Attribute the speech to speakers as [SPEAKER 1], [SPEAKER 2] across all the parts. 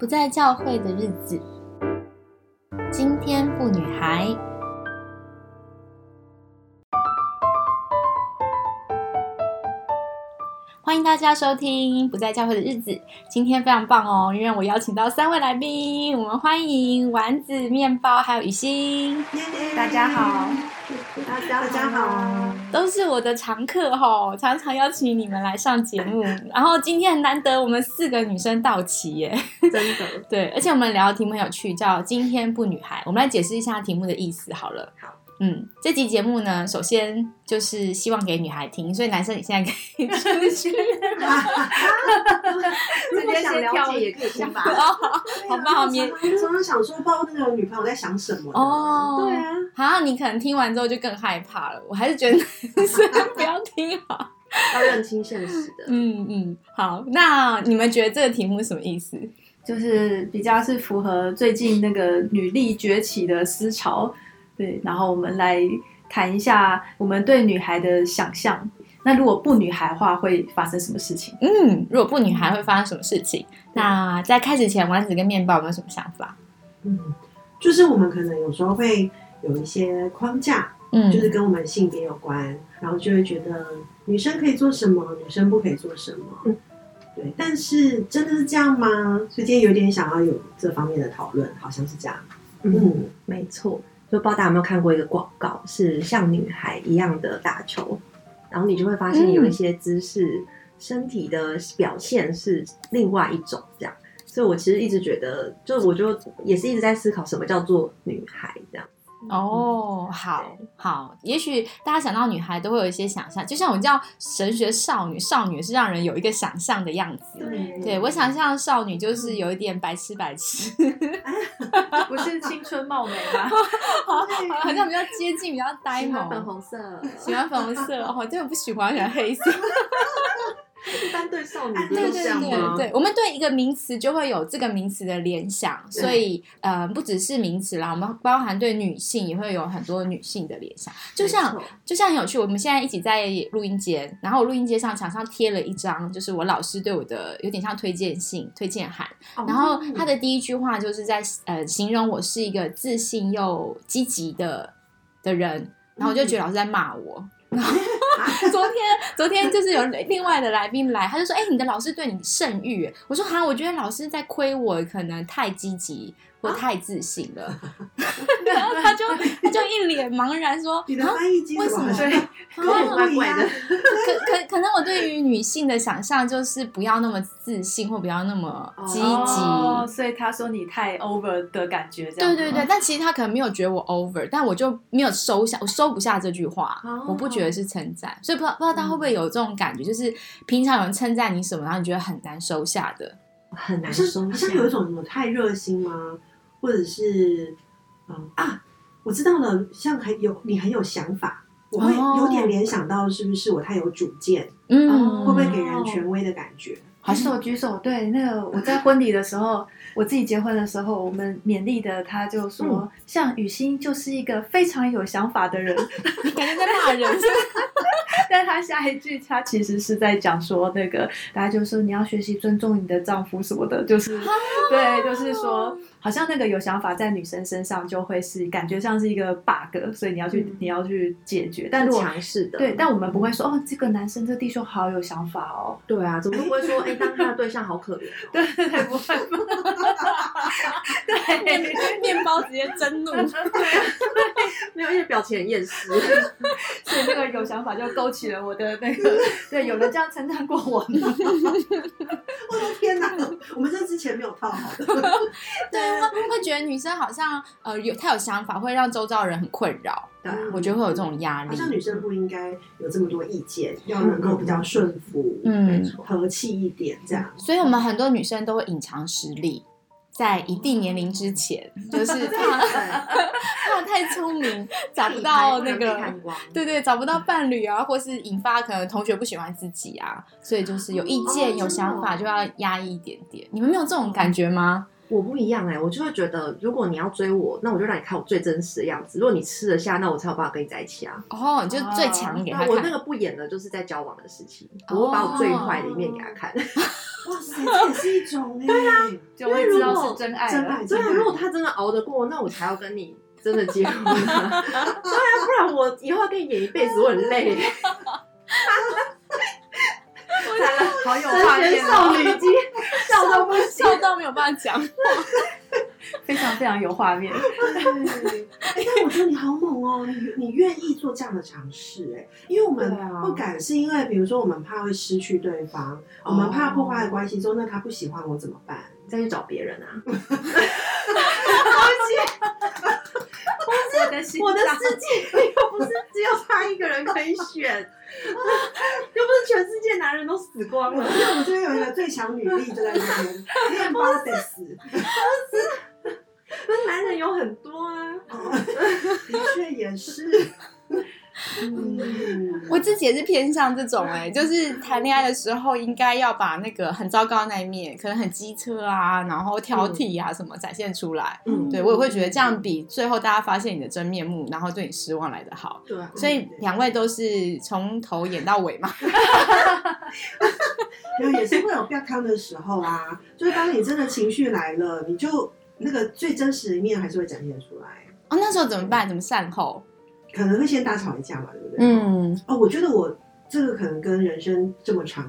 [SPEAKER 1] 不在教会的日子，今天不女孩。欢迎大家收听《不在教会的日子》。今天非常棒哦，因为我邀请到三位来宾，我们欢迎丸子、面包还有雨欣。
[SPEAKER 2] 大家好，
[SPEAKER 3] 大家大家好，
[SPEAKER 1] 都是我的常客哈，常常邀请你们来上节目。然后今天很难得，我们四个女生到齐耶，
[SPEAKER 3] 真的
[SPEAKER 1] 对，而且我们聊的题目很有趣，叫“今天不女孩”。我们来解释一下题目的意思好了。
[SPEAKER 3] 好，
[SPEAKER 1] 嗯，这集节目呢，首先就是希望给女孩听，所以男生你现在可以出去。
[SPEAKER 3] 如果想了解也可以先吧。
[SPEAKER 1] 哦，好吧，好免
[SPEAKER 2] 常常想说，不知道那个女朋友在想什么。
[SPEAKER 1] 哦。
[SPEAKER 2] 对啊，
[SPEAKER 1] 好，你可能听完之后就更害怕了。我还是觉得男生不要听好。
[SPEAKER 3] 要认清现实的。
[SPEAKER 1] 嗯嗯，好，那你们觉得这个题目什么意思？
[SPEAKER 4] 就是比较是符合最近那个女力崛起的思潮，对，然后我们来谈一下我们对女孩的想象。那如果不女孩的话会发生什么事情？
[SPEAKER 1] 嗯，如果不女孩会发生什么事情？那在开始前，丸子跟面包有没有什么想法？
[SPEAKER 2] 嗯，就是我们可能有时候会有一些框架，
[SPEAKER 1] 嗯
[SPEAKER 2] 就是跟我们性别有关，然后就会觉得女生可以做什么，女生不可以做什么。
[SPEAKER 3] 嗯
[SPEAKER 2] 对，但是真的是这样吗？所以今天有点想要有这方面的讨论，好像是这样。
[SPEAKER 3] 嗯，没错。就不知道大家有没有看过一个广告，是像女孩一样的打球，然后你就会发现有一些姿势、身体的表现是另外一种这样。所以我其实一直觉得，就我就也是一直在思考什么叫做女孩这样。
[SPEAKER 1] 哦，好好，也许大家想到女孩都会有一些想象，就像我叫神学少女，少女是让人有一个想象的样子。
[SPEAKER 2] 对
[SPEAKER 1] 对我想象少女就是有一点白痴白痴，
[SPEAKER 4] 不是青春貌美吗？
[SPEAKER 1] 好好像比较接近，比较呆
[SPEAKER 3] 喜欢粉
[SPEAKER 1] 萌。
[SPEAKER 3] 红色，
[SPEAKER 1] 喜欢粉红色哦，真的不喜欢，喜欢黑色。
[SPEAKER 3] 一般对少女不
[SPEAKER 1] 对
[SPEAKER 3] 是这样
[SPEAKER 1] 对
[SPEAKER 3] 吗？
[SPEAKER 1] 对对，我们对一个名词就会有这个名词的联想，所以呃，不只是名词啦，我们包含对女性也会有很多女性的联想。就像就像很有趣，我们现在一起在录音间，然后我录音间上墙上贴了一张，就是我老师对我的有点像推荐信、推荐函，
[SPEAKER 3] 哦
[SPEAKER 1] 然后他的第一句话就是在呃形容我是一个自信又积极的的人，然后我就觉得老师在骂我。然后 昨天昨天就是有另外的来宾来，他就说：“哎、你的老师对你甚誉。”我说：“哈，我觉得老师在亏我，可能太积极或太自信了。然后他就他就一脸茫然说：“
[SPEAKER 2] 你的
[SPEAKER 1] 啊
[SPEAKER 2] 翻译机
[SPEAKER 1] 为什么
[SPEAKER 3] 怪怪的
[SPEAKER 1] 可可可能我对于女性的想象就是不要那么自信，或不要那么积极。
[SPEAKER 4] 哦，所以他说你太 over 的感觉，这样吗
[SPEAKER 1] 对对对，但其实他可能没有觉得我 over，但我就没有收下，我收不下这句话，
[SPEAKER 3] 哦
[SPEAKER 1] 我不觉得是称赞，所以不知道不知道他会不会有这种感觉，就是平常有人称赞你什么，然后你觉得很难收下的。
[SPEAKER 3] 很难收下
[SPEAKER 2] 好像。有一种什么太热心吗？或者是嗯啊，我知道了，像很有你很有想法，我会
[SPEAKER 1] 哦
[SPEAKER 2] 有点联想到是不是我太有主见，
[SPEAKER 1] 嗯，
[SPEAKER 2] 会不会给人权威的感觉？
[SPEAKER 1] 好像
[SPEAKER 4] 举手举手，对，那个我在婚礼的时候，我自己结婚的时候，我们勉励的他就说，
[SPEAKER 2] 嗯。
[SPEAKER 4] 像雨欣就是一个非常有想法的人，
[SPEAKER 1] 你感觉在骂人？
[SPEAKER 4] 但他下一句他其实是在讲说，那个大家就说你要学习尊重你的丈夫什么的，就是对，就是说，好像那个有想法在女生身上就会是感觉像是一个 bug，所以你要去、
[SPEAKER 3] 嗯。
[SPEAKER 4] 你要去解决，但如果
[SPEAKER 3] 强势的，
[SPEAKER 4] 对，但我们不会说哦，这个男生这弟兄好有想法哦，
[SPEAKER 3] 对啊，怎么会说哎，当他的对象好可怜哦？
[SPEAKER 4] 对 对对，不会，对。
[SPEAKER 1] 面包直接真怒。
[SPEAKER 3] 没有，因为表情很厌世。
[SPEAKER 4] 所以那个有想法就勾起了我的那个，对，有人这样称赞过我呢。
[SPEAKER 2] 我的天哪，我们这之前没有套好的。
[SPEAKER 1] 对啊，会觉得女生好像呃有太有想法，会让周遭人很困扰。
[SPEAKER 3] 对啊
[SPEAKER 1] 我觉得会有这种压力
[SPEAKER 2] 好。像女生不应该有这么多意见，要能够比较顺服，
[SPEAKER 1] 嗯
[SPEAKER 2] 和气一点这样。
[SPEAKER 1] 所以我们很多女生都会隐藏实力，在一定年龄之前，就是 怕怕 太聪明，找不到那
[SPEAKER 3] 被
[SPEAKER 1] 个。对对，找不到伴侣啊，或是引发可能同学不喜欢自己啊，所以就是有意见、
[SPEAKER 2] 哦
[SPEAKER 1] 有想法就要压抑一点点。你们没有这种感觉吗？
[SPEAKER 3] 我不一样哎、我就会觉得，如果你要追我，那我就让你看我最真实的样子。如果你吃得下，那我才有办法跟你在一起啊。
[SPEAKER 1] 哦，你就最强给他看。
[SPEAKER 3] 那我那个不演的，就是在交往的事情，我会把我最坏的一面给他看。
[SPEAKER 2] 哇塞，这也是一种哎，对啊，
[SPEAKER 4] 就会知道是真爱了。
[SPEAKER 2] 真爱，
[SPEAKER 3] 对啊，
[SPEAKER 2] 真爱
[SPEAKER 3] 如果他真的熬得过，那我才要跟你真的结婚啊。对啊，不然我以后要跟你演一辈子，我很累。
[SPEAKER 4] 好有画
[SPEAKER 3] 神
[SPEAKER 4] 面哦，
[SPEAKER 3] 少女肌笑到不行。
[SPEAKER 1] 笑到没有办法讲。
[SPEAKER 4] 非常非常有画面。
[SPEAKER 2] 对，哎，但我觉得你好猛哦，你你愿意做这样的尝试，哎，因为我们不敢，是因为比如说我们怕会失去对方，我们怕破坏关系之后，那他不喜欢我怎么办？
[SPEAKER 3] 再去找别人啊！
[SPEAKER 4] 我的心
[SPEAKER 3] 我的世界又不是只有他一个人可以选，又不是全世界男人都死光了。
[SPEAKER 2] 因为我们这边有一个最强女力就在这边，面包得死，
[SPEAKER 3] 那男人有很多啊。
[SPEAKER 2] 的确也是。嗯，
[SPEAKER 1] 我自己也是偏向这种哎、就是谈恋爱的时候应该要把那个很糟糕的那一面，可能很机车啊，然后挑剔啊什么展现出来。
[SPEAKER 3] 嗯
[SPEAKER 1] 对我也会觉得这样比最后大家发现你的真面目，然后对你失望来的好。
[SPEAKER 2] 对啊，
[SPEAKER 1] 所以两位都是从头演到尾嘛。
[SPEAKER 2] 有也是会有不要康的时候啊，就是当你真的情绪来了，你就那个最真实的一面还是会展现出来，
[SPEAKER 1] 哦，那时候怎么办？怎么善后？
[SPEAKER 2] 可能会先大吵一架嘛，对不对？。
[SPEAKER 1] 嗯，
[SPEAKER 2] 哦，我觉得我这个可能跟人生这么长，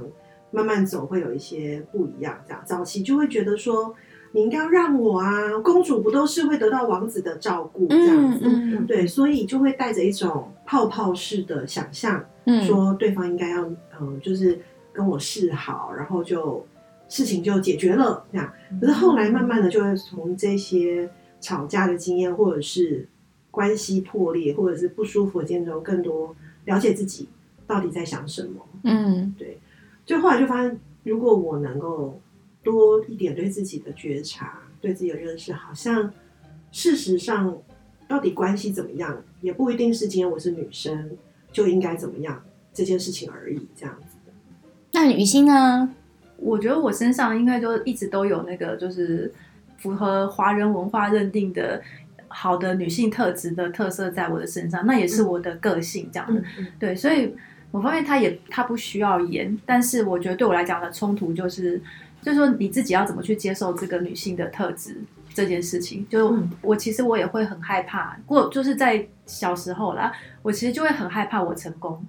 [SPEAKER 2] 慢慢走会有一些不一样。这样早期就会觉得说，你应该要让我啊，公主不都是会得到王子的照顾这样子？
[SPEAKER 1] 嗯
[SPEAKER 2] 对，所以就会带着一种泡泡式的想象，
[SPEAKER 1] 嗯
[SPEAKER 2] 说对方应该要，嗯、就是跟我示好，然后就事情就解决了这样。可是后来慢慢的就会从这些吵架的经验，或者是关系破裂，或者是不舒服的经验中，更多了解自己到底在想什么。
[SPEAKER 1] 嗯对
[SPEAKER 2] 就后来就发现，如果我能够多一点对自己的觉察，对自己的认识，好像事实上到底关系怎么样，也不一定是今天我是女生就应该怎么样这件事情而已，这样子。
[SPEAKER 1] 那雨欣呢？
[SPEAKER 4] 我觉得我身上应该就一直都有那个就是符合华人文化认定的好的女性特质的特色在我的身上，那也是我的个性这样的。
[SPEAKER 2] 嗯
[SPEAKER 4] 对，所以我发现他也他不需要演，但是我觉得对我来讲的冲突就是，就是说你自己要怎么去接受这个女性的特质这件事情。就
[SPEAKER 3] 嗯
[SPEAKER 4] 我其实我也会很害怕，过就是在小时候啦，我其实就会很害怕我成功，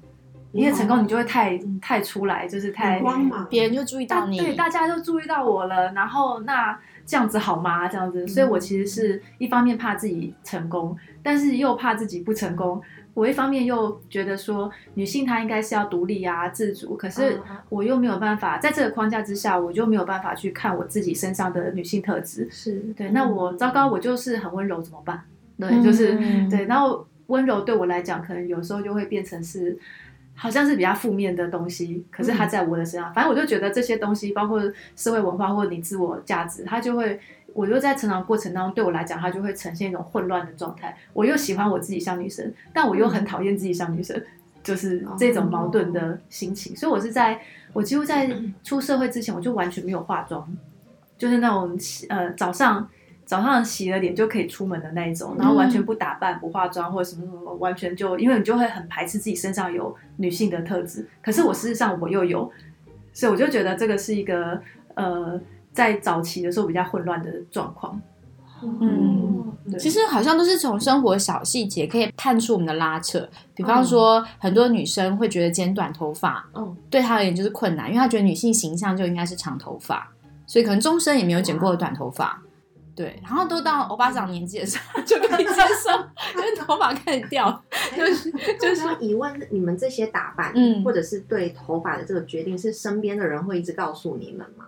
[SPEAKER 4] 因为成功你就会太太出来，就是太
[SPEAKER 2] 光芒，
[SPEAKER 1] 别人就注意到你，
[SPEAKER 4] 对，大家都注意到我了，然后那这样子好吗？这样子，所以我其实是一方面怕自己成功，但是又怕自己不成功。我一方面又觉得说，女性她应该是要独立啊、自主，可是
[SPEAKER 3] 嗯
[SPEAKER 4] 我又没有办法在这个框架之下，我就没有办法去看我自己身上的女性特质。
[SPEAKER 3] 是
[SPEAKER 4] 对，那我糟糕，我就是很温柔，怎么办？对，
[SPEAKER 1] 嗯
[SPEAKER 4] 就是对，然后温柔对我来讲，可能有时候就会变成是。好像是比较负面的东西，可是它在我的身上，反正我就觉得这些东西，包括社会文化或者你自我价值，它就会，我就在成长过程当中，对我来讲，它就会呈现一种混乱的状态。我又喜欢我自己像女生，但我又很讨厌自己像女生，就是这种矛盾的心情。所以我是在我几乎在出社会之前，我就完全没有化妆，就是那种呃早上。早上洗了脸就可以出门的那一种，然后完全不打扮、不化妆或者什么什么，完全就因为你就会很排斥自己身上有女性的特质。可是我事实上我又有，所以我就觉得这个是一个呃，在早期的时候比较混乱的状况。
[SPEAKER 1] 嗯，
[SPEAKER 4] 对
[SPEAKER 1] 其实好像都是从生活小细节可以看出我们的拉扯。比方说，很多女生会觉得剪短头发
[SPEAKER 3] 嗯
[SPEAKER 1] 对她而言就是困难，因为她觉得女性形象就应该是长头发，所以可能终身也没有剪过短头发。对，然后都到欧巴桑年纪的时候 就可以接受，就是头发开始掉，就是就是
[SPEAKER 3] 那疑问，你们这些打扮，
[SPEAKER 1] 嗯
[SPEAKER 3] 或者是对头发的这个决定，是身边的人会一直告诉你们吗？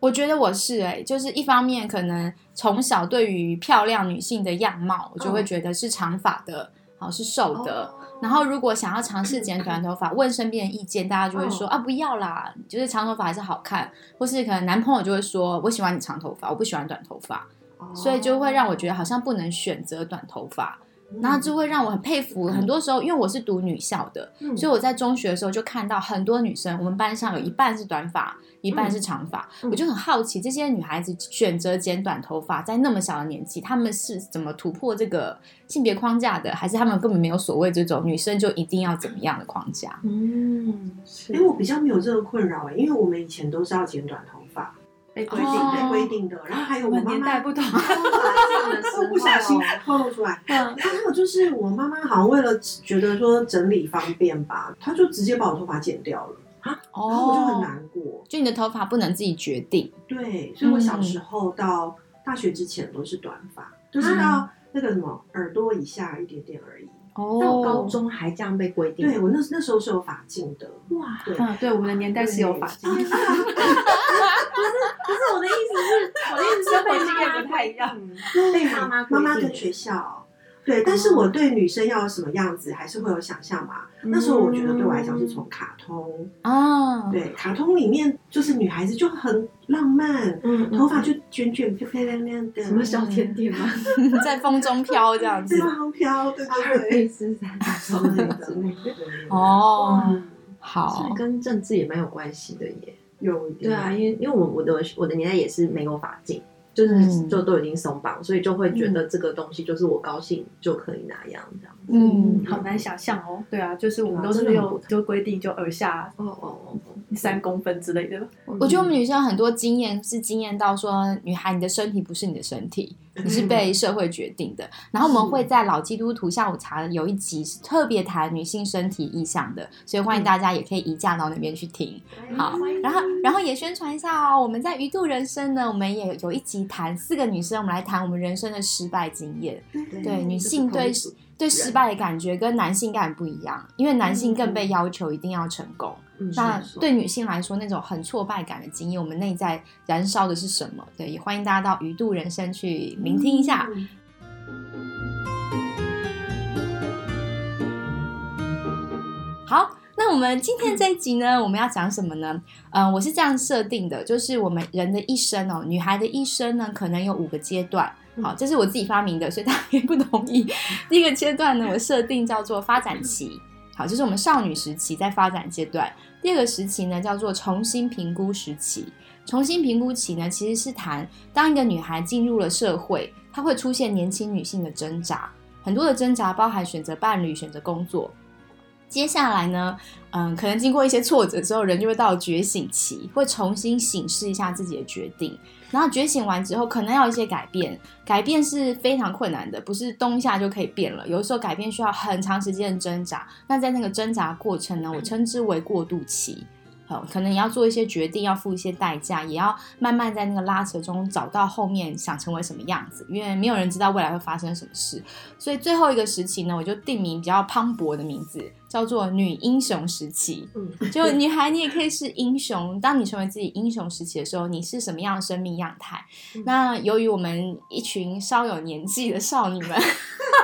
[SPEAKER 1] 我觉得我是哎、就是一方面可能从小对于漂亮女性的样貌，我就会觉得是长发的，好是瘦的。然后如果想要尝试剪短头发，问身边的意见，大家就会说、啊不要啦，就是长头发还是好看。或是可能男朋友就会说我喜欢你长头发，我不喜欢短头发，所以就会让我觉得好像不能选择短头发。然后就会让我很佩服。很多时候，因为我是读女校的，
[SPEAKER 3] 嗯
[SPEAKER 1] 所以我在中学的时候就看到很多女生，我们班上有一半是短发，一半是长发，
[SPEAKER 3] 嗯
[SPEAKER 1] 我就很好奇，这些女孩子选择剪短头发，在那么小的年纪，她们是怎么突破这个性别框架的？还是她们根本没有所谓这种女生就一定要怎么样的框架？
[SPEAKER 3] 嗯，是
[SPEAKER 2] 哎，我比较没有这个困扰哎，因为我们以前都是要剪短头发，
[SPEAKER 4] 被规定
[SPEAKER 1] 哦
[SPEAKER 2] 被规定的。然后还有
[SPEAKER 4] 我
[SPEAKER 2] 妈妈，
[SPEAKER 4] 年代不同，
[SPEAKER 2] 我 不小心透露出来。
[SPEAKER 4] 嗯
[SPEAKER 2] 还有就是我妈妈好像为了觉得说整理方便吧，她就直接把我头发剪掉了，然后我就很
[SPEAKER 1] 哦，
[SPEAKER 2] 难过。
[SPEAKER 1] 就你的头发不能自己决定，
[SPEAKER 2] 对，所以我小时候到大学之前都是短发，就是到那个什么耳朵以下一点点而已。哦。
[SPEAKER 3] 到高
[SPEAKER 1] 哦，
[SPEAKER 3] 中还这样被规定，
[SPEAKER 2] 对我那那时候是有发镜的，
[SPEAKER 3] 哇，
[SPEAKER 2] 对，
[SPEAKER 4] 嗯，对，我们的年代是有发型，
[SPEAKER 3] 不是不是我的意思是，我的意思是
[SPEAKER 4] 生活经验不太一样，
[SPEAKER 3] 被妈妈
[SPEAKER 2] 妈妈跟学校。对，但是我对女生要什么样子，还是会有想象嘛。那时候我觉得对我来讲是从卡通，
[SPEAKER 1] 啊，
[SPEAKER 2] 对，卡通里面就是女孩子就很浪漫，
[SPEAKER 3] 嗯，
[SPEAKER 2] 头发就卷卷漂漂亮亮的，
[SPEAKER 3] 什么小甜点吗？
[SPEAKER 1] 在风中飘这样子
[SPEAKER 2] 在，风飘，对
[SPEAKER 3] 阿尔
[SPEAKER 2] 对对
[SPEAKER 3] 卑斯山
[SPEAKER 2] 之类的
[SPEAKER 3] 之类的，
[SPEAKER 1] 哦，
[SPEAKER 2] 嗯
[SPEAKER 1] 好
[SPEAKER 3] 这，跟政治也蛮有关系的耶。
[SPEAKER 2] 有一点
[SPEAKER 3] 对啊，因为因为我我的我的年代也是没有法镜，就是
[SPEAKER 1] 嗯
[SPEAKER 3] 就都已经松绑，所以就会觉得这个东西就是我高兴就可以拿样这样。
[SPEAKER 1] 嗯，
[SPEAKER 4] 好难想象哦。对啊，就是我们都是有就规定就耳下
[SPEAKER 3] 哦哦哦，
[SPEAKER 4] 三公分之类的，
[SPEAKER 1] 我觉得我们女生很多经验是经验到说，女孩你的身体不是你的身体，你是被社会决定的。然后我们会在老基督徒下午茶有一集是特别谈女性身体意向的，所以欢迎大家也可以移驾到那边去听。好，然后然后也宣传一下哦，我们在鱼肚人生呢，我们也有一集谈四个女生，我们来谈我们人生的失败经验。对女性对对失败的感觉跟男性感不一样，因为男性更被要求一定要成功。
[SPEAKER 3] 嗯
[SPEAKER 1] 那
[SPEAKER 3] 是
[SPEAKER 1] 对女性来说，那种很挫败感的经验，我们内在燃烧的是什么？对，也欢迎大家到鱼肚人生去聆听一下。
[SPEAKER 2] 嗯
[SPEAKER 1] 好，那我们今天这一集呢，我们要讲什么呢？嗯、我是这样设定的，就是我们人的一生哦，女孩的一生呢，可能有五个阶段。好，这是我自己发明的，所以大家也不同意。第一个阶段呢，我设定叫做发展期，好，就是我们少女时期在发展阶段。第二个时期呢，叫做重新评估时期。重新评估期呢，其实是谈当一个女孩进入了社会，她会出现年轻女性的挣扎，很多的挣扎包含选择伴侣、选择工作。接下来呢，嗯，可能经过一些挫折之后，人就会到觉醒期，会重新审视一下自己的决定。然后觉醒完之后，可能要一些改变，改变是非常困难的，不是冬夏就可以变了。有的时候改变需要很长时间的挣扎。那在那个挣扎过程呢，我称之为过渡期。好，可能你要做一些决定，要付一些代价，也要慢慢在那个拉扯中找到后面想成为什么样子，因为没有人知道未来会发生什么事。所以最后一个时期呢，我就定名比较磅礴的名字，叫做女英雄时期。
[SPEAKER 3] 嗯，
[SPEAKER 1] 就女孩，你也可以是英雄。当你成为自己英雄时期的时候，你是什么样的生命样态？那由于我们一群稍有年纪的少女们，我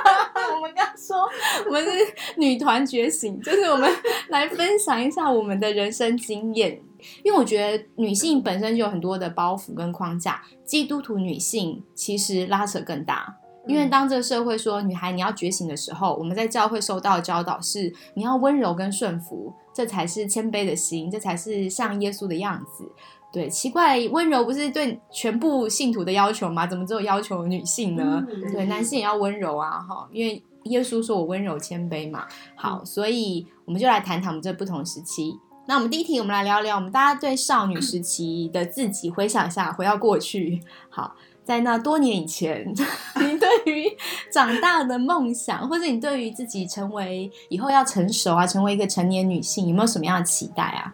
[SPEAKER 1] 们刚说 我们是女团觉醒，就是我们来分享一下我们的人生经验。因为我觉得女性本身就有很多的包袱跟框架，基督徒女性其实拉扯更大。因为当这个社会说女孩你要觉醒的时候，我们在教会受到的教导是你要温柔跟顺服，这才是谦卑的心，这才是像耶稣的样子。对，奇怪，温柔不是对全部信徒的要求吗？怎么只有要求女性呢？
[SPEAKER 2] 嗯
[SPEAKER 1] 对，男性也要温柔啊，哈，因为耶稣说我温柔谦卑嘛。好，所以我们就来谈谈我们这不同时期。那我们第一题，我们来聊聊我们大家对少女时期的自己回想一下，回到过去。好，在那多年以前，你对于长大的梦想，或者你对于自己成为以后要成熟啊，成为一个成年女性，有没有什么样的期待啊？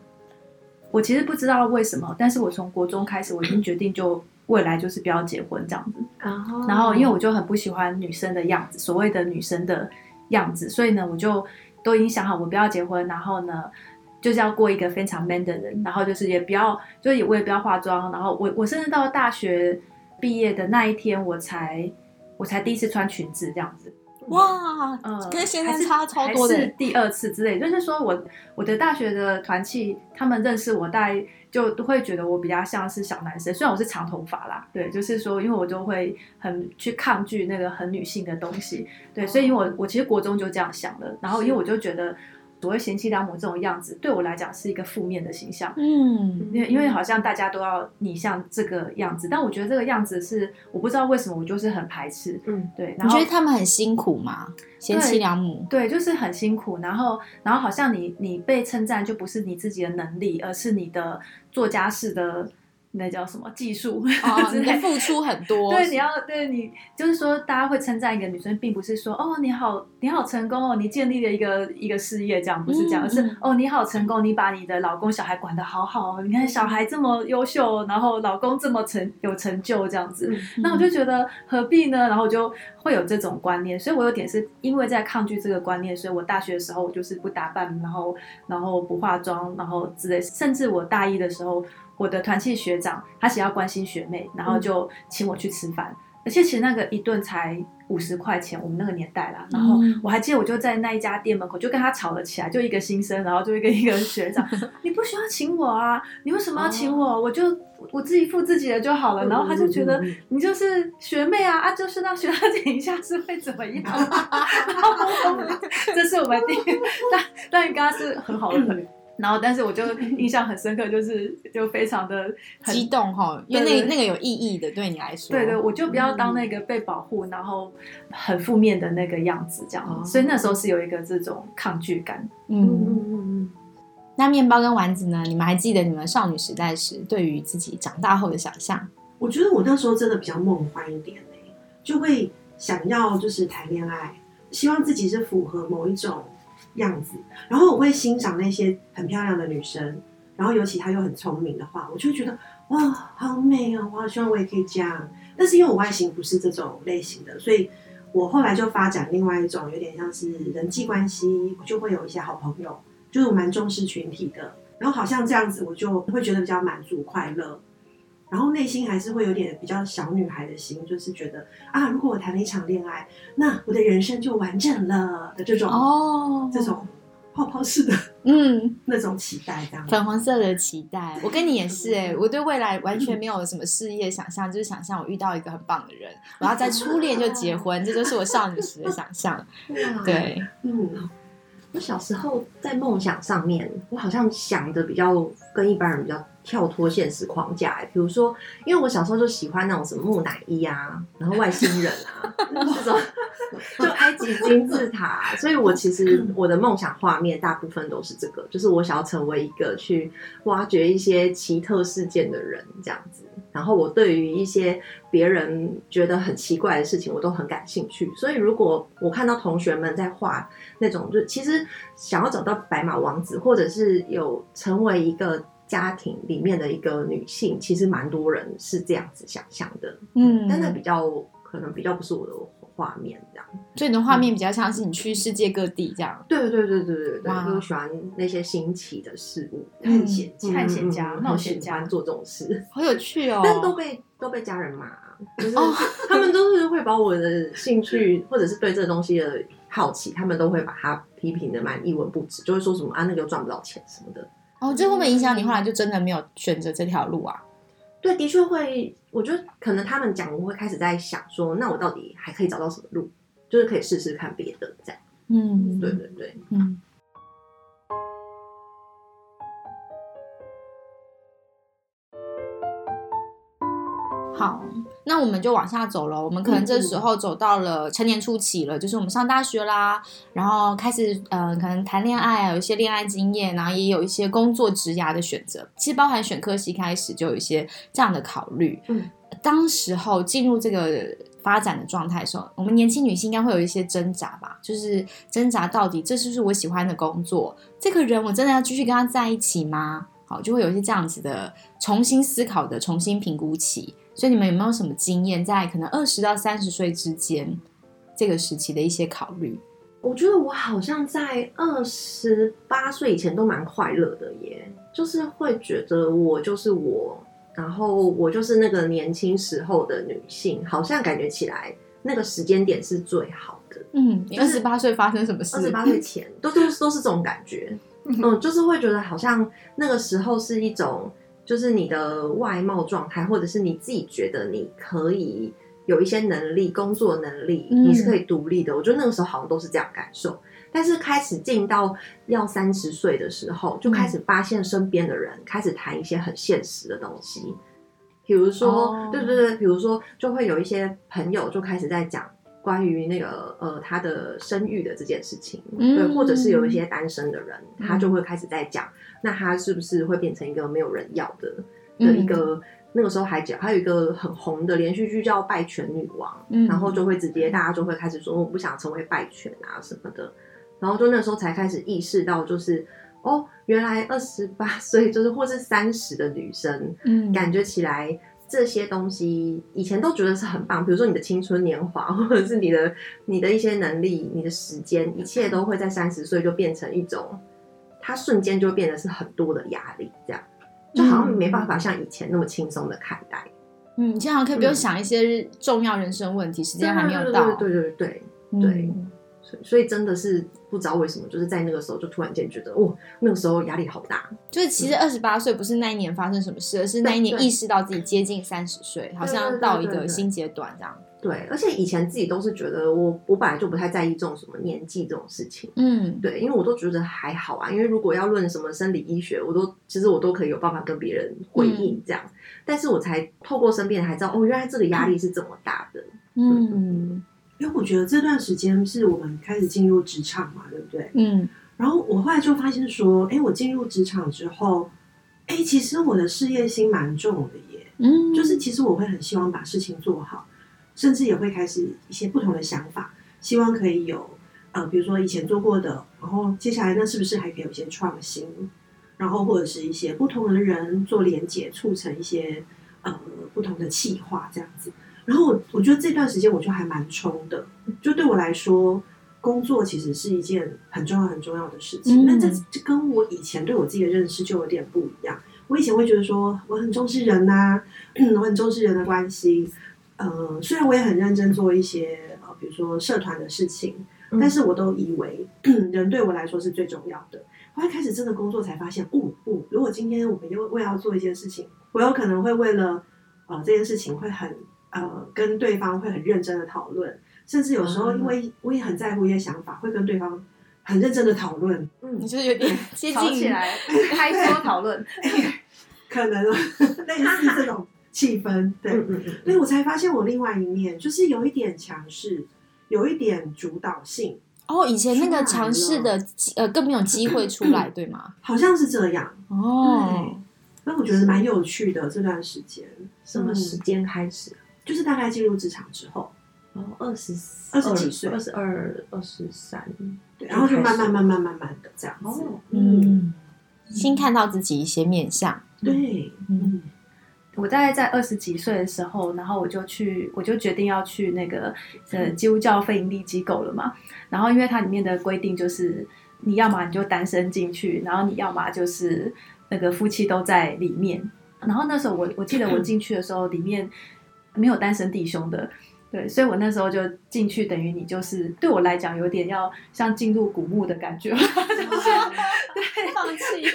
[SPEAKER 4] 我其实不知道为什么，但是我从国中开始，我已经决定就未来就是不要结婚这样子。
[SPEAKER 3] 然后
[SPEAKER 4] 然后因为我就很不喜欢女生的样子，所谓的女生的样子，所以呢，我就都已经想好我不要结婚，然后呢，就是要过一个非常 man 的人，然后就是也不要，就也我也不要化妆，然后我我甚至到大学毕业的那一天，我才我才第一次穿裙子这样子。
[SPEAKER 1] 哇，
[SPEAKER 4] 嗯，
[SPEAKER 1] 跟现
[SPEAKER 4] 还是
[SPEAKER 1] 在差超多的。
[SPEAKER 4] 还是第二次之类，就是说我我的大学的团契，他们认识我，大概就都会觉得我比较像是小男生，虽然我是长头发啦，对，就是说，因为我就会很去抗拒那个很女性的东西，对，所以因为我我其实国中就这样想的，然后因为我就觉得所谓贤妻良母这种样子，对我来讲是一个负面的形象，
[SPEAKER 1] 嗯。
[SPEAKER 4] 因为因为好像大家都要你像这个样子，但我觉得这个样子是我不知道为什么我就是很排斥，
[SPEAKER 3] 嗯，
[SPEAKER 4] 对，然后
[SPEAKER 1] 你觉得他们很辛苦吗？贤妻良母，
[SPEAKER 4] 对，就是很辛苦，然后然后好像你你被称赞就不是你自己的能力，而是你的做家事的那叫什么技术
[SPEAKER 1] 哦，
[SPEAKER 4] 之类
[SPEAKER 1] 你的付出很多。
[SPEAKER 4] 对，你要对你就是说，大家会称赞一个女生，并不是说哦你好你好成功哦，你建立了一个一个事业，这样不是这样，
[SPEAKER 1] 嗯
[SPEAKER 4] 而是
[SPEAKER 1] 嗯
[SPEAKER 4] 哦你好成功，你把你的老公小孩管得好好哦，你看小孩这么优秀，然后老公这么成有成就这样子，
[SPEAKER 3] 嗯
[SPEAKER 4] 那我就觉得何必呢？然后我就会有这种观念，所以我有点是因为在抗拒这个观念，所以我大学的时候我就是不打扮，然后然后不化妆，然后之类，甚至我大一的时候，我的团契学长他想要关心学妹，然后就请我去吃饭，而且其实那个一顿才五十块钱，我们那个年代啦。然后
[SPEAKER 1] 嗯
[SPEAKER 4] 我还记得我就在那一家店门口就跟他吵了起来，就一个新生，然后就跟一个学长，你不需要请我啊，你为什么要请我？我就我自己付自己的就好了。然后他就觉得你就是学妹啊，啊，就是让学长请一下是会怎么样？这是我们第一，但但跟他是很好的朋友。然后，但是我就印象很深刻，就是就非常的很
[SPEAKER 1] 激动哈，因为那那个有意义的，对你来说。
[SPEAKER 4] 对对，我就不要当那个被保护，然后很负面的那个样子，这样。
[SPEAKER 3] 哦
[SPEAKER 4] 所以那时候是有一个这种抗拒感。
[SPEAKER 1] 嗯，
[SPEAKER 3] 嗯嗯
[SPEAKER 1] 那面包跟丸子呢？你们还记得你们少女时代时对于自己长大后的想象？
[SPEAKER 2] 我觉得我那时候真的比较梦幻一点呢、就会想要就是谈恋爱，希望自己是符合某一种样子，然后我会欣赏那些很漂亮的女生，然后尤其她又很聪明的话，我就觉得哇，好美哦，我好希望我也可以这样。但是因为我外形不是这种类型的，所以我后来就发展另外一种有点像是人际关系，我就会有一些好朋友，就是我蛮重视群体的，然后好像这样子我就会觉得比较满足快乐。然后内心还是会有点比较小女孩的心，就是觉得啊，如果我谈了一场恋爱，那我的人生就完整了的这种、
[SPEAKER 1] 哦
[SPEAKER 2] 这种泡泡式的
[SPEAKER 1] 嗯，
[SPEAKER 2] 那种期待，这样。
[SPEAKER 1] 粉红色的期待，我跟你也是哎、我对未来完全没有什么事业想象，就是想象我遇到一个很棒的人，我要在初恋就结婚，这就是我少女时的想象。对，
[SPEAKER 2] 嗯，
[SPEAKER 3] 我小时候在梦想上面，我好像想的比较跟一般人比较跳脱现实框架、欸。比如说，因为我小时候就喜欢那种什么木乃伊啊，然后外星人啊，这种就埃及金字塔啊、所以我其实 我的梦想画面大部分都是这个，就是我想要成为一个去挖掘一些奇特事件的人这样子。然后我对于一些别人觉得很奇怪的事情，我都很感兴趣。所以如果我看到同学们在画那种，就其实想要找到白马王子，或者是有成为一个家庭里面的一个女性，其实蛮多人是这样子想象的。
[SPEAKER 1] 嗯，
[SPEAKER 3] 但那比较可能比较不是我的画面这样。
[SPEAKER 1] 所以你的画面比较像是你去世界各地这样。
[SPEAKER 3] 对对对对对对，
[SPEAKER 1] 哇
[SPEAKER 3] 就喜欢那些新奇的事物，
[SPEAKER 2] 探险家，
[SPEAKER 4] 探险家
[SPEAKER 3] 嗯
[SPEAKER 4] 冒险家
[SPEAKER 3] 做这种事。
[SPEAKER 1] 好有趣哦！
[SPEAKER 3] 但都被都被家人骂，就是
[SPEAKER 1] 哦
[SPEAKER 3] 他们都是会把我的兴趣或者是对这个东西的好奇，他们都会把它批评的蛮一文不值，就会说什么啊那个赚不到钱什么的。
[SPEAKER 1] 哦，这会不会影响你后来就真的没有选择这条路啊？
[SPEAKER 3] 对，的确会，我觉得可能他们讲，我会开始在想说，那我到底还可以找到什么路，就是可以试试看别的这样。
[SPEAKER 1] 嗯，
[SPEAKER 3] 对对对，
[SPEAKER 1] 嗯。好，那我们就往下走了。我们可能这时候走到了成年初期了，就是我们上大学啦，然后开始呃，可能谈恋爱啊，有一些恋爱经验，然后也有一些工作职涯的选择。其实包含选科系开始就有一些这样的考虑。
[SPEAKER 3] 嗯，
[SPEAKER 1] 当时候进入这个发展的状态的时候，我们年轻女性应该会有一些挣扎吧，就是挣扎到底这是不是我喜欢的工作？这个人我真的要继续跟他在一起吗？好，就会有一些这样子的重新思考的、重新评估期。所以你们有没有什么经验，在可能二十到三十岁之间这个时期的一些考虑？
[SPEAKER 3] 我觉得我好像在二十八岁以前都蛮快乐的耶，就是会觉得我就是我，然后我就是那个年轻时候的女性，好像感觉起来那个时间点是最好的。
[SPEAKER 1] 嗯，二十八岁发生什么事？
[SPEAKER 3] 二十八岁前都都都是这种感觉，嗯，就是会觉得好像那个时候是一种，就是你的外貌状态，或者是你自己觉得你可以有一些能力，工作能力，
[SPEAKER 1] 嗯
[SPEAKER 3] 你是可以独立的。我觉得那个时候好像都是这样感受。但是开始进到要三十岁的时候，就开始发现身边的人开始谈一些很现实的东西，比如说，
[SPEAKER 1] 哦。
[SPEAKER 3] 对对对，比如说就会有一些朋友就开始在讲关于那个呃他的生育的这件事情，
[SPEAKER 1] 嗯
[SPEAKER 3] 对，或者是有一些单身的人，他就会开始在讲，那他是不是会变成一个没有人要的的一个。那个时候还讲，还有一个很红的连续剧叫《拜权女王》，
[SPEAKER 1] 嗯。
[SPEAKER 3] 然后就会直接大家就会开始说我不想成为拜权啊什么的，然后就那时候才开始意识到，就是哦，原来二十八 岁就是或是三十的女生，
[SPEAKER 1] 嗯。
[SPEAKER 3] 感觉起来这些东西以前都觉得是很棒，比如说你的青春年华，或者是你的你的一些能力、你的时间，一切都会在三十岁就变成一种，它瞬间就变得是很多的压力，这样就好像没办法像以前那么轻松的看待。
[SPEAKER 1] 嗯，你这样可以不用
[SPEAKER 3] 嗯
[SPEAKER 1] 想一些重要人生问题，时间还没有到。
[SPEAKER 3] 对对对对对，
[SPEAKER 1] 嗯
[SPEAKER 3] 对所以所以真的是不知道为什么，就是在那个时候就突然间觉得，哦，那个时候压力好大。
[SPEAKER 1] 就是其实二十八岁不是那一年发生什么事，而是那一年意识到自己接近三十岁，好像到一个新阶段这样。
[SPEAKER 3] 对，而且以前自己都是觉得我我本来就不太在意这种什么年纪这种事情。
[SPEAKER 1] 嗯，
[SPEAKER 3] 对，因为我都觉得还好啊，因为如果要论什么生理医学，我都其实我都可以有办法跟别人回应这样。但是我才透过身边人才知道，哦，原来这个压力是这么大的。
[SPEAKER 1] 嗯
[SPEAKER 2] 因为我觉得这段时间是我们开始进入职场嘛，对不对？
[SPEAKER 1] 嗯
[SPEAKER 2] 然后我后来就发现说，哎，我进入职场之后，哎，其实我的事业心蛮重的耶。
[SPEAKER 1] 嗯，
[SPEAKER 2] 就是其实我会很希望把事情做好，甚至也会开始一些不同的想法，希望可以有呃，比如说以前做过的，然后接下来那是不是还可以有一些创新，然后或者是一些不同的人做连接，促成一些呃不同的企划这样子。然后我我觉得这段时间我就还蛮冲的，就对我来说，工作其实是一件很重要很重要的事情。
[SPEAKER 1] 嗯
[SPEAKER 2] 那这这跟我以前对我自己的认识就有点不一样。我以前会觉得说我很重视人呐、我很重视人的关系。呃，虽然我也很认真做一些呃，比如说社团的事情，
[SPEAKER 3] 嗯
[SPEAKER 2] 但是我都以为 人对我来说是最重要的。后来开始真的工作才发现，哦哦，如果今天我们又为了要做一件事情，我有可能会为了呃这件事情会很呃跟对方会很认真的讨论，甚至有时候因为我也很在乎一些想法，会跟对方很认真的讨论，
[SPEAKER 3] 嗯
[SPEAKER 1] 你就是有点 接近
[SPEAKER 4] 吵起来，开桌讨论。
[SPEAKER 2] 可能 类似这种气氛，对。
[SPEAKER 3] 嗯嗯嗯
[SPEAKER 2] 所以我才发现我另外一面就是有一点强势，有一点主导性，
[SPEAKER 1] 哦，以前那个强势的呃更没有机会出来，对吗？
[SPEAKER 2] 好像是这样。
[SPEAKER 1] 哦，
[SPEAKER 2] 所以我觉得蛮有趣的这段时间，
[SPEAKER 3] 什么时间开始？
[SPEAKER 2] 就是大概进入职场之后，
[SPEAKER 3] 哦，二十
[SPEAKER 2] 二十几岁。
[SPEAKER 3] 二十二、二十三。
[SPEAKER 2] 对，然后就慢慢慢慢慢慢的这样子。
[SPEAKER 3] 哦，
[SPEAKER 1] 嗯，新看到自己一些面相，
[SPEAKER 2] 对，嗯，
[SPEAKER 4] 我大概在二十几岁的时候，然后我就去，我就决定要去那个呃基督教非营利机构了嘛。然后因为它里面的规定就是，你要么你就单身进去，然后你要么就是那个夫妻都在里面。然后那时候我我记得我进去的时候，里面没有单身弟兄的。对，所以我那时候就进去，等于你就是对我来讲有点要像进入古墓的感觉，对
[SPEAKER 1] 放弃，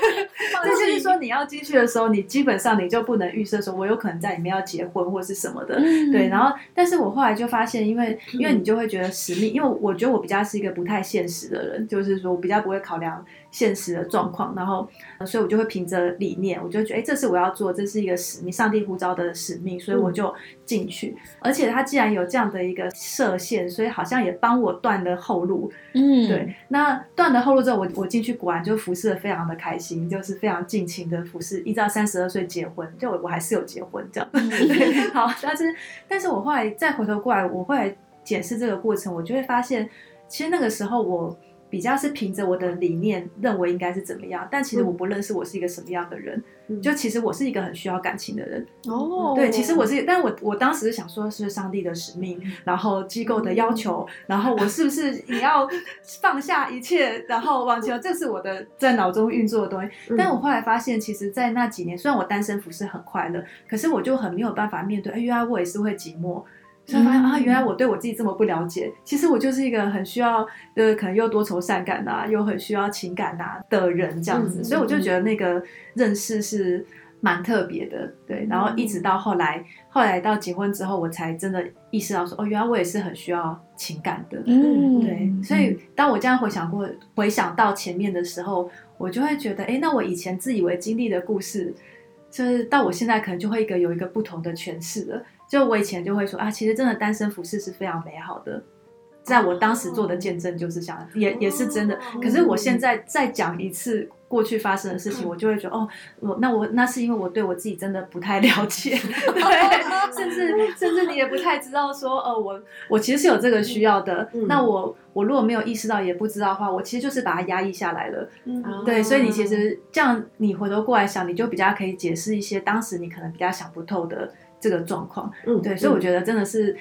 [SPEAKER 1] 放
[SPEAKER 4] 这 就是说，你要进去的时候，你基本上你就不能预设说，我有可能在里面要结婚或是什么的。
[SPEAKER 1] 嗯
[SPEAKER 4] 对，然后，但是我后来就发现，因为因为你就会觉得使命，因为我觉得我比较是一个不太现实的人，就是说我比较不会考量现实的状况，然后，呃所以我就会凭着理念，我就觉得，哎，这是我要做，这是一个使命，上帝呼召的使命，所以我就进去。而且他既然有这样的一个设限，所以好像也帮我断了后路，
[SPEAKER 1] 嗯，
[SPEAKER 4] 对，那断了后路之后，我我进去果然就服侍的非常的开心，就是非常尽情的服侍，一直到三十二岁结婚，就我我还是有结婚这样。对，好，但是但是我后来再回头过来，我后来检视这个过程，我就会发现，其实那个时候我比较是凭着我的理念认为应该是怎么样，但其实我不认识我是一个什么样的人，
[SPEAKER 3] 嗯
[SPEAKER 4] 就其实我是一个很需要感情的人，
[SPEAKER 1] 哦，
[SPEAKER 4] 对，其实我是，但我我当时是想说，是上帝的使命，然后机构的要求，然后我是不是 也要放下一切，然后往前？这是我的在脑中运作的东西。但我后来发现，其实，在那几年，虽然我单身服是很快乐，可是我就很没有办法面对，哎，原来我也是会寂寞，所以发现、
[SPEAKER 1] 嗯
[SPEAKER 4] 啊，原来我对我自己这么不了解。其实我就是一个很需要，呃，可能又多愁善感呐、又很需要情感呐、的人这样子。
[SPEAKER 3] 嗯
[SPEAKER 4] 所以我就觉得那个认识是蛮特别的，对。然后一直到后来，后来到结婚之后，我才真的意识到说，哦，原来我也是很需要情感的。
[SPEAKER 1] 嗯，
[SPEAKER 4] 对，所以当我这样回想过，回想到前面的时候，我就会觉得，哎，那我以前自以为经历的故事，就是到我现在可能就会一个有一个不同的诠释了。就我以前就会说啊，其实真的单身服饰是非常美好的，在我当时做的见证就是这样，也也是真的。可是我现在再讲一次过去发生的事情，我就会觉得哦，我那我那是因为我对我自己真的不太了解，对，甚至甚至你也不太知道说，哦，我我其实是有这个需要的。
[SPEAKER 3] 嗯
[SPEAKER 4] 那我我如果没有意识到也不知道的话，我其实就是把它压抑下来了。
[SPEAKER 2] 嗯
[SPEAKER 4] 对，所以你其实这样，你回头过来想，你就比较可以解释一些当时你可能比较想不透的这个状况。
[SPEAKER 3] 嗯
[SPEAKER 4] 对，所以我觉得真的是，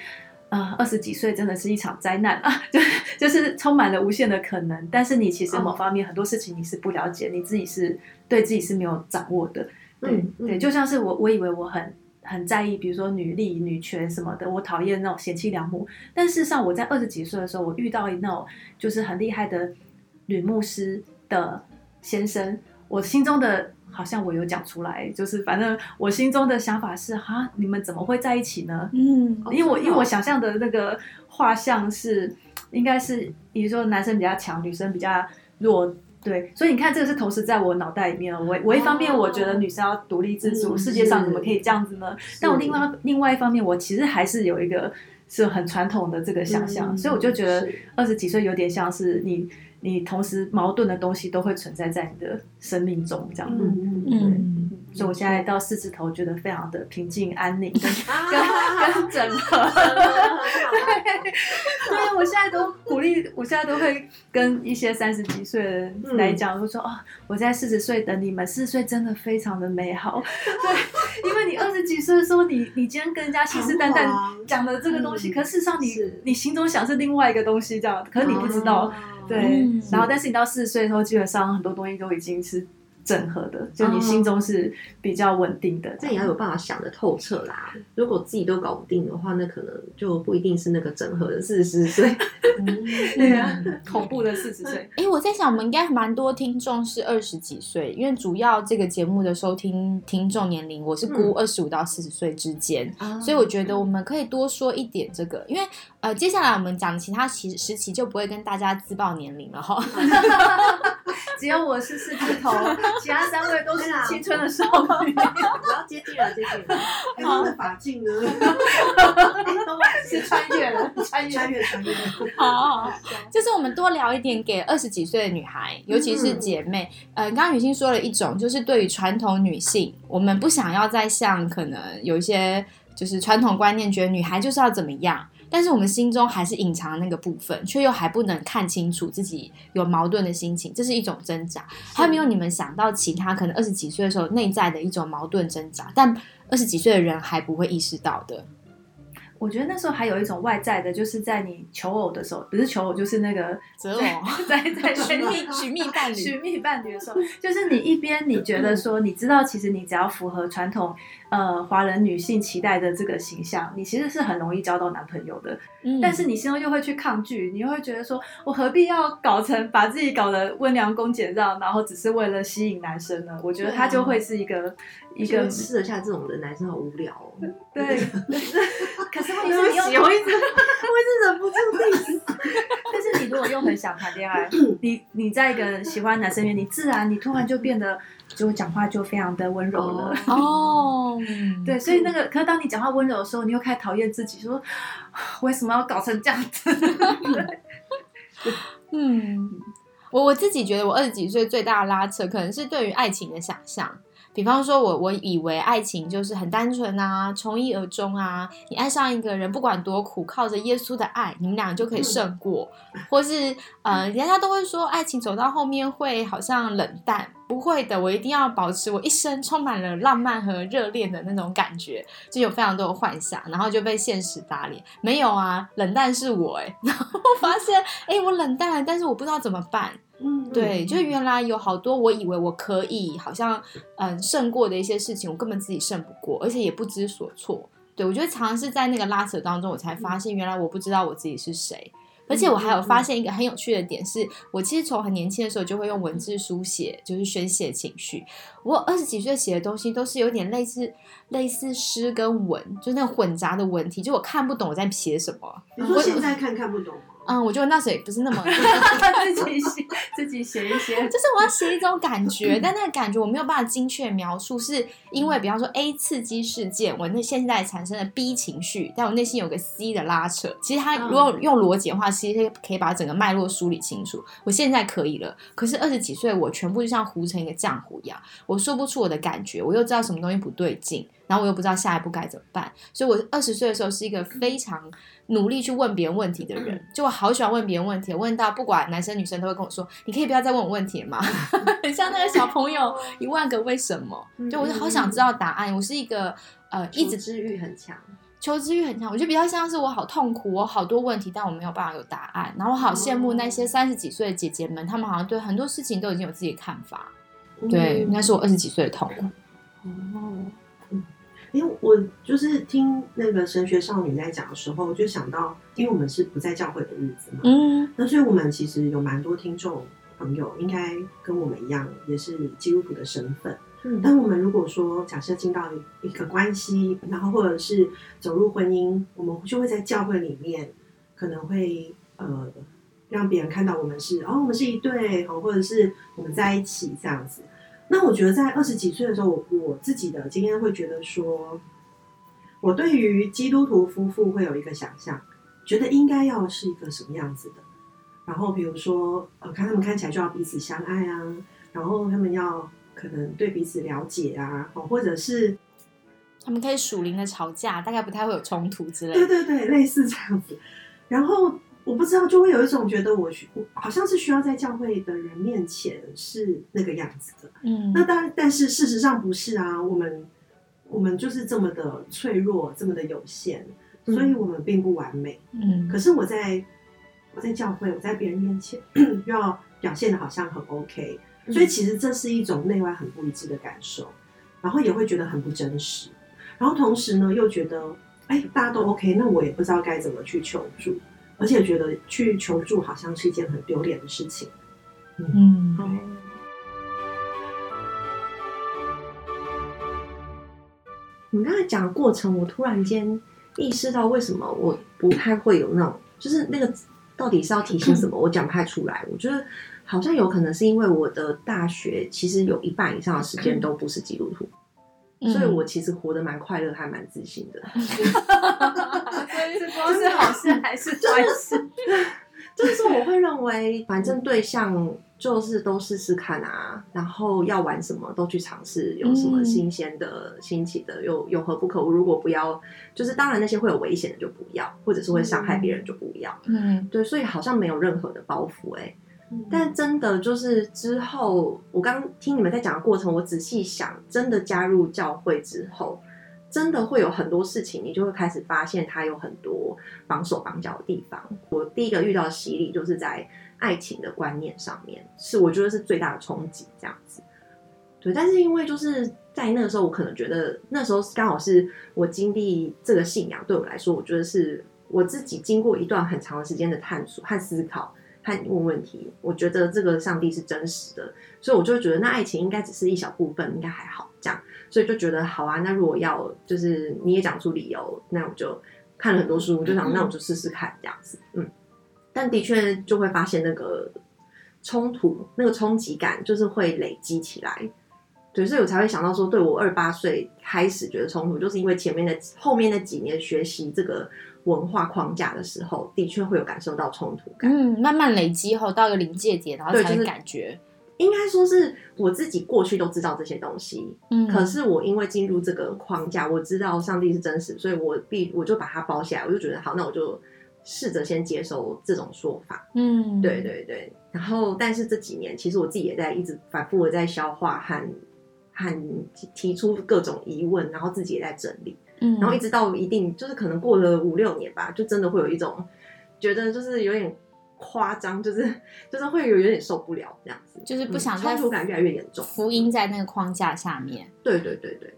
[SPEAKER 4] 呃，二十几岁真的是一场灾难啊，就就是充满了无限的可能。但是你其实某方面很多事情你是不了解，你自己是对自己是没有掌握的。对、
[SPEAKER 3] 嗯嗯
[SPEAKER 4] 对，就像是我，我以为我很很在意，比如说女力、女权什么的，我讨厌那种贤妻良母。但事实上，我在二十几岁的时候，我遇到那种就是很厉害的女牧师的先生，我心中的好像我有讲出来，就是反正我心中的想法是哈，你们怎么会在一起呢？
[SPEAKER 1] 嗯
[SPEAKER 4] 因为我
[SPEAKER 3] 哦
[SPEAKER 4] 因为我想象的那个画像是，应该是比如说男生比较强，女生比较弱。对，所以你看，这个是同时在我脑袋里面。我我一方面我觉得女生要独立自主，
[SPEAKER 2] 嗯
[SPEAKER 4] 世界上怎么可以这样子呢？但我另外另外一方面，我其实还是有一个是很传统的这个想象，
[SPEAKER 2] 嗯
[SPEAKER 4] 所以我就觉得二十几岁有点像是你你同时矛盾的东西都会存在在你的生命中这样。
[SPEAKER 2] 嗯嗯嗯，
[SPEAKER 1] 嗯，
[SPEAKER 4] 所以我现在到四字头，觉得非常的平静安宁，跟
[SPEAKER 3] 啊
[SPEAKER 4] 跟 整合。对，我现在都鼓励，我现在都会跟一些三十几岁的人来讲，我说哦，我在四十岁等你们，四十岁真的非常的美好。对，因为你二十几岁的时候，你你今天跟人家信誓旦旦讲的这个东西，
[SPEAKER 2] 嗯
[SPEAKER 4] 可事实上你你心中想是另外一个东西，这样，可是你不知道。
[SPEAKER 2] 哦
[SPEAKER 4] 对，
[SPEAKER 1] 嗯
[SPEAKER 4] 然后但是你到四十岁的时候，基本上很多东西都已经是整合的，就你心中是比较稳定的。
[SPEAKER 3] 这也要有办法想得透彻啦。如果自己都搞不定的话，那可能就不一定是那个整合的四十岁。
[SPEAKER 4] 对啊，恐怖的四十岁。
[SPEAKER 1] 哎，我在想，我们应该蛮多听众是二十几岁，因为主要这个节目的收听听众年龄，我是估
[SPEAKER 3] 嗯
[SPEAKER 1] 二十五到四十岁之间，
[SPEAKER 3] 啊
[SPEAKER 1] 所以我觉得我们可以多说一点这个，因为呃，接下来我们讲其他时时期就不会跟大家自报年龄了哈。
[SPEAKER 4] 只有我是四字头，其他三位都是青春的少女。
[SPEAKER 3] 我要接近了，接近了。
[SPEAKER 2] 哎他的发镜呢？
[SPEAKER 4] 是穿越了，穿
[SPEAKER 2] 穿越穿越，
[SPEAKER 1] 好，就是我们多聊一点给二十几岁的女孩，尤其是姐妹。呃，刚刚雨欣说了一种，就是对于传统女性，我们不想要再像可能有一些就是传统观念，觉得女孩就是要怎么样。但是我们心中还是隐藏那个部分，却又还不能看清楚自己有矛盾的心情，这是一种挣扎。还有没有你们想到其他可能二十几岁的时候内在的一种矛盾挣扎，但二十几岁的人还不会意识到的？
[SPEAKER 4] 我觉得那时候还有一种外在的，就是在你求偶的时候，不是求偶，就是那个
[SPEAKER 1] 择偶
[SPEAKER 4] 在在
[SPEAKER 1] 寻觅寻觅伴侣
[SPEAKER 4] 寻觅伴侣的时候，就是你一边你觉得说，你知道其实你只要符合传统呃华人女性期待的这个形象，你其实是很容易交到男朋友的。
[SPEAKER 1] 嗯
[SPEAKER 4] 但是你心中又会去抗拒，你又会觉得说，我何必要搞成把自己搞得温良恭俭让，然后只是为了吸引男生呢？我觉得他就会是一个一个
[SPEAKER 3] 吃得下这种的男生好无聊哦。
[SPEAKER 4] 对，可是问题是你又
[SPEAKER 3] 我一直我一直忍不住
[SPEAKER 4] 但是你如果又很想谈恋爱，你你在一个喜欢男生面，你自然你突然就变得就讲话就非常的温柔了。
[SPEAKER 1] 哦，
[SPEAKER 4] 对，所以那个，可是当你讲话温柔的时候，你又开始讨厌自己，说为什么要搞成这样子？
[SPEAKER 1] 嗯，我我自己觉得我二十几岁最大的拉扯，可能是对于爱情的想象。比方说我，我以为爱情就是很单纯啊，从一而终啊。你爱上一个人，不管多苦，靠着耶稣的爱，你们俩就可以胜过。或是呃，人家都会说，爱情走到后面会好像冷淡，不会的，我一定要保持我一生充满了浪漫和热恋的那种感觉，就有非常多的幻想，然后就被现实打脸。没有啊，冷淡是我哎、然后发现哎、我冷淡了，但是我不知道怎么办。
[SPEAKER 2] 嗯，
[SPEAKER 1] 对，就原来有好多我以为我可以好像嗯胜过的一些事情，我根本自己胜不过，而且也不知所措。对我觉得常常是在那个拉扯当中，我才发现原来我不知道我自己是谁。而且我还有发现一个很有趣的点是，我其实从很年轻的时候就会用文字书写，就是宣泄情绪。我二十几岁写的东西都是有点类似类似诗跟文，就那种混杂的文体，就我看不懂我在写什么。
[SPEAKER 2] 你说现在看看不懂吗？
[SPEAKER 1] 嗯，我觉得那时候也不是那么
[SPEAKER 4] 自己写自己写一些，
[SPEAKER 1] 就是我要写一种感觉，但那个感觉我没有办法精确描述，是因为比方说 A 刺激事件，我那现在产生了 B 情绪，但我内心有个 C 的拉扯。其实它如果用逻辑的话，其实可以把整个脉络梳理清楚。我现在可以了，可是二十几岁我全部就像糊成一个浆糊一样，我说不出我的感觉，我又知道什么东西不对劲。然后我又不知道下一步该怎么办，所以我二十岁的时候是一个非常努力去问别人问题的人，就我好喜欢问别人问题，问到不管男生女生都会跟我说：“你可以不要再问我问题吗？” 很像那个小朋友一万个为什么，就我就好想知道答案。我是一个呃，一直
[SPEAKER 3] 知欲很强，
[SPEAKER 1] 求知欲很强。我觉得比较像是我好痛苦，我好多问题，但我没有办法有答案。然后我好羡慕那些三十几岁的姐姐们，她们好像对很多事情都已经有自己的看法。对，那是我二十几岁的痛苦。
[SPEAKER 3] 哦。
[SPEAKER 2] 因为我就是听那个神学少女在讲的时候，就想到，因为我们是不在教会的日子嘛，
[SPEAKER 1] 嗯，
[SPEAKER 2] 那所以我们其实有蛮多听众朋友，应该跟我们一样，也是基督徒的身份。
[SPEAKER 3] 嗯，
[SPEAKER 2] 但我们如果说假设进到一个关系，然后或者是走入婚姻，我们就会在教会里面，可能会呃让别人看到我们是哦，我们是一对，哦，或者是我们在一起这样子。那我觉得在二十几岁的时候，我我自己的经验会觉得说，我对于基督徒夫妇会有一个想象，觉得应该要是一个什么样子的。然后比如说，呃，看他们看起来就要彼此相爱啊，然后他们要可能对彼此了解啊，哦，或者是
[SPEAKER 1] 他们可以属灵的吵架，大概不太会有冲突之类。
[SPEAKER 2] 对对对，类似这样子。然后。我不知道，就会有一种觉得我我好像是需要在教会的人面前是那个样子的，
[SPEAKER 1] 嗯，
[SPEAKER 2] 那当然，但是事实上不是啊，我们我们就是这么的脆弱，这么的有限，所以我们并不完美，
[SPEAKER 1] 嗯，
[SPEAKER 2] 可是我在我在教会，我在别人面前 又要表现的好像很 OK，所以其实这是一种内外很不一致的感受，然后也会觉得很不真实，然后同时呢又觉得，哎，大家都 OK，那我也不知道该怎么去求助。而且觉得去求助好像是一件很丢脸的事情。
[SPEAKER 1] 嗯，
[SPEAKER 3] 你刚才讲的过程，我突然间意识到，为什么我不太会有那种，就是那个到底是要提醒什么，我讲不太出来。我觉得好像有可能是因为我的大学其实有一半以上的时间都不是基督徒。所以我其实活得蛮快乐，还蛮自信的。
[SPEAKER 4] 所以这是好事还是坏事？
[SPEAKER 3] 就是，我会认为，反正对象就是都试试看啊，然后要玩什么都去尝试，有什么新鲜的、新奇的，有有何不可？如果不要，就是当然那些会有危险的就不要，或者是会伤害别人就不要。
[SPEAKER 1] 嗯，
[SPEAKER 3] 对，所以好像没有任何的包袱哎。但真的就是之后，我刚听你们在讲的过程，我仔细想，真的加入教会之后，真的会有很多事情，你就会开始发现它有很多绑手绑脚的地方。我第一个遇到的洗礼，就是在爱情的观念上面，是我觉得是最大的冲击。这样子，对。但是因为就是在那个时候，我可能觉得那时候刚好是我经历这个信仰，对我来说，我觉得是我自己经过一段很长的时间的探索和思考。和问问题，我觉得这个上帝是真实的，所以我就觉得那爱情应该只是一小部分，应该还好这样，所以就觉得好啊。那如果要就是你也讲出理由，那我就看了很多书，我就想那我就试试看这样子，嗯。但的确就会发现那个冲突，那个冲击感就是会累积起来，对，所以我才会想到说，对我二八岁开始觉得冲突，就是因为前面的后面那几年学习这个。文化框架的时候，的确会有感受到冲突感。
[SPEAKER 1] 嗯，慢慢累积后到一个临界点，然后才感觉。
[SPEAKER 3] 应该说是我自己过去都知道这些东西，
[SPEAKER 1] 嗯，
[SPEAKER 3] 可是我因为进入这个框架，我知道上帝是真实，所以我必我就把它包起来，我就觉得好，那我就试着先接受这种说法。
[SPEAKER 1] 嗯，
[SPEAKER 3] 对对对。然后，但是这几年其实我自己也在一直反复的在消化和和提出各种疑问，然后自己也在整理。然后一直到一定，就是可能过了五六年吧，就真的会有一种觉得就是有点夸张，就是 就是会有有点受不了这样子，
[SPEAKER 1] 就是不想
[SPEAKER 3] 冲突感越来越严重。
[SPEAKER 1] 福音在那个框架下面，
[SPEAKER 3] 对对对对。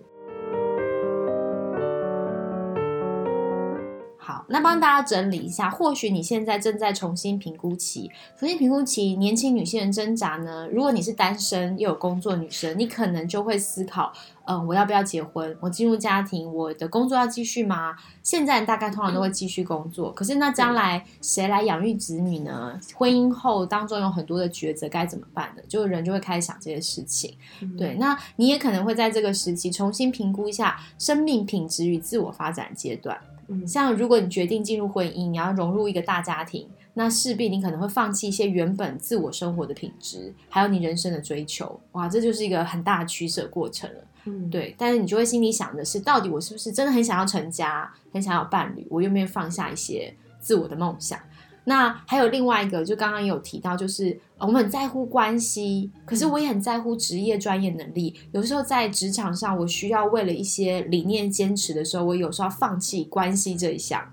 [SPEAKER 1] 好，那帮大家整理一下，或许你现在正在重新评估期，重新评估期，年轻女性的挣扎呢？如果你是单身又有工作女生，你可能就会思考，嗯，我要不要结婚？我进入家庭，我的工作要继续吗？现在大概通常都会继续工作，可是那将来谁来养育子女呢？婚姻后当中有很多的抉择，该怎么办呢？就人就会开始想这些事情。对，那你也可能会在这个时期重新评估一下生命品质与自我发展阶段。
[SPEAKER 3] 嗯
[SPEAKER 1] 像如果你决定进入婚姻，你要融入一个大家庭，那势必你可能会放弃一些原本自我生活的品质，还有你人生的追求。哇，这就是一个很大的取舍过程了。
[SPEAKER 3] 嗯，
[SPEAKER 1] 对，但是你就会心里想的是，到底我是不是真的很想要成家，很想要有伴侣？我愿不愿意放下一些自我的梦想？那还有另外一个，就刚刚也有提到，就是呃我们很在乎关系，可是我也很在乎职业专业能力。有时候在职场上，我需要为了一些理念坚持的时候，我有时候要放弃关系这一项。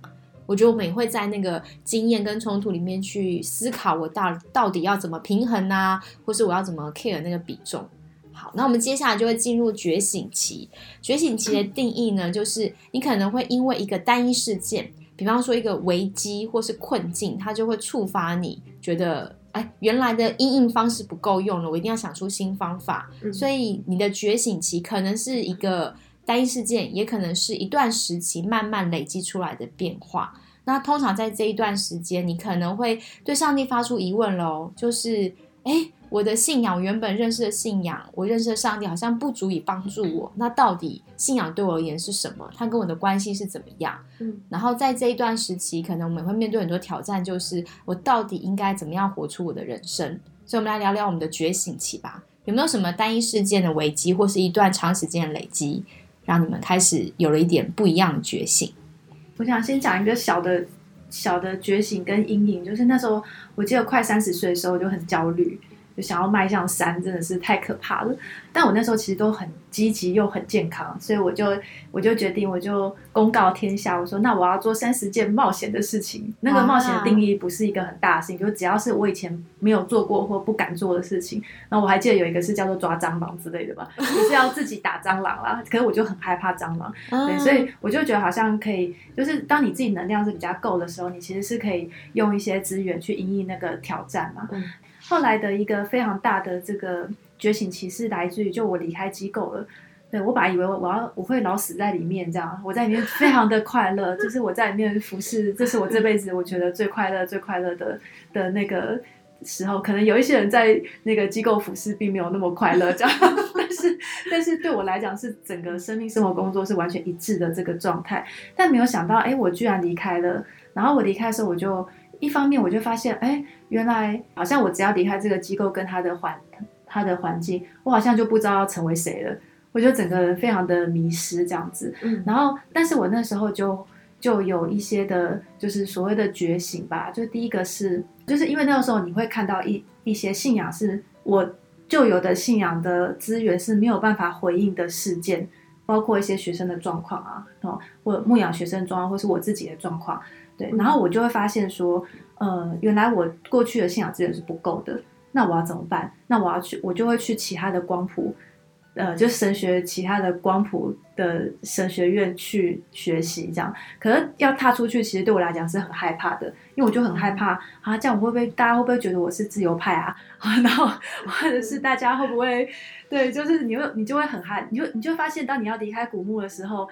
[SPEAKER 1] 我觉得我们也会在那个经验跟冲突里面去思考，我到到底要怎么平衡啊，或是我要怎么 care 那个比重。好，那我们接下来就会进入觉醒期。觉醒期的定义呢，就是你可能会因为一个单一事件，比方说一个危机或是困境，它就会触发你觉得，哎，原来的应应方式不够用了，我一定要想出新方法。
[SPEAKER 3] 嗯
[SPEAKER 1] 所以你的觉醒期可能是一个单一事件，也可能是一段时期慢慢累积出来的变化。那通常在这一段时间，你可能会对上帝发出疑问喽，就是，哎，我的信仰原本认识的信仰，我认识的上帝好像不足以帮助我。那到底信仰对我而言是什么？它跟我的关系是怎么样？
[SPEAKER 3] 嗯
[SPEAKER 1] 然后在这一段时期，可能我们会面对很多挑战，就是我到底应该怎么样活出我的人生？所以，我们来聊聊我们的觉醒期吧。有没有什么单一事件的危机，或是一段长时间的累积，让你们开始有了一点不一样的觉醒？
[SPEAKER 4] 我想先讲一个小的小的觉醒跟阴影，就是那时候我记得快三十岁的时候，我就很焦虑，就想要迈向山，真的是太可怕了。但我那时候其实都很积极又很健康，所以我就我就决定，我就公告天下，我说那我要做三十件冒险的事情。那个冒险的定义不是一个很大的事情，就只要是我以前没有做过或不敢做的事情。那我还记得有一个是叫做抓蟑螂之类的吧，就是要自己打蟑螂啦。可是我就很害怕蟑螂。对，所以我就觉得好像可以，就是当你自己能量是比较够的时候，你其实是可以用一些资源去应应那个挑战嘛。
[SPEAKER 3] 嗯
[SPEAKER 4] 后来的一个非常大的这个觉醒启示来自于，就我离开机构了。对我本来以为我要我会老死在里面，这样我在里面非常的快乐，就是我在里面服侍，这是我这辈子我觉得最快乐、最快乐的的那个时候。可能有一些人在那个机构服侍并没有那么快乐，这样，但 是但是对我来讲是整个生命、生活、工作是完全一致的这个状态。但没有想到，哎，我居然离开了。然后我离开的时候，我就一方面我就发现，哎，原来好像我只要离开这个机构跟他的环他的环境，我好像就不知道要成为谁了。我就整个人非常的迷失这样子。
[SPEAKER 3] 嗯
[SPEAKER 4] 然后，但是我那时候就就有一些的，就是所谓的觉醒吧。就第一个是，就是因为那个时候你会看到一一些信仰是我旧有的信仰的资源是没有办法回应的事件，包括一些学生的状况啊，哦，或牧养学生的状况，或是我自己的状况。对，然后我就会发现说，呃，原来我过去的信仰资源是不够的，那我要怎么办？那我要去，我就会去其他的光谱。呃，就神学其他的光谱的神学院去学习，这样，可是要踏出去，其实对我来讲是很害怕的，因为我就很害怕啊，这样我会不会大家会不会觉得我是自由派啊？啊，然后或者是大家会不会对，就是你会你就会很害，你就你就发现，当你要离开古墓的时候，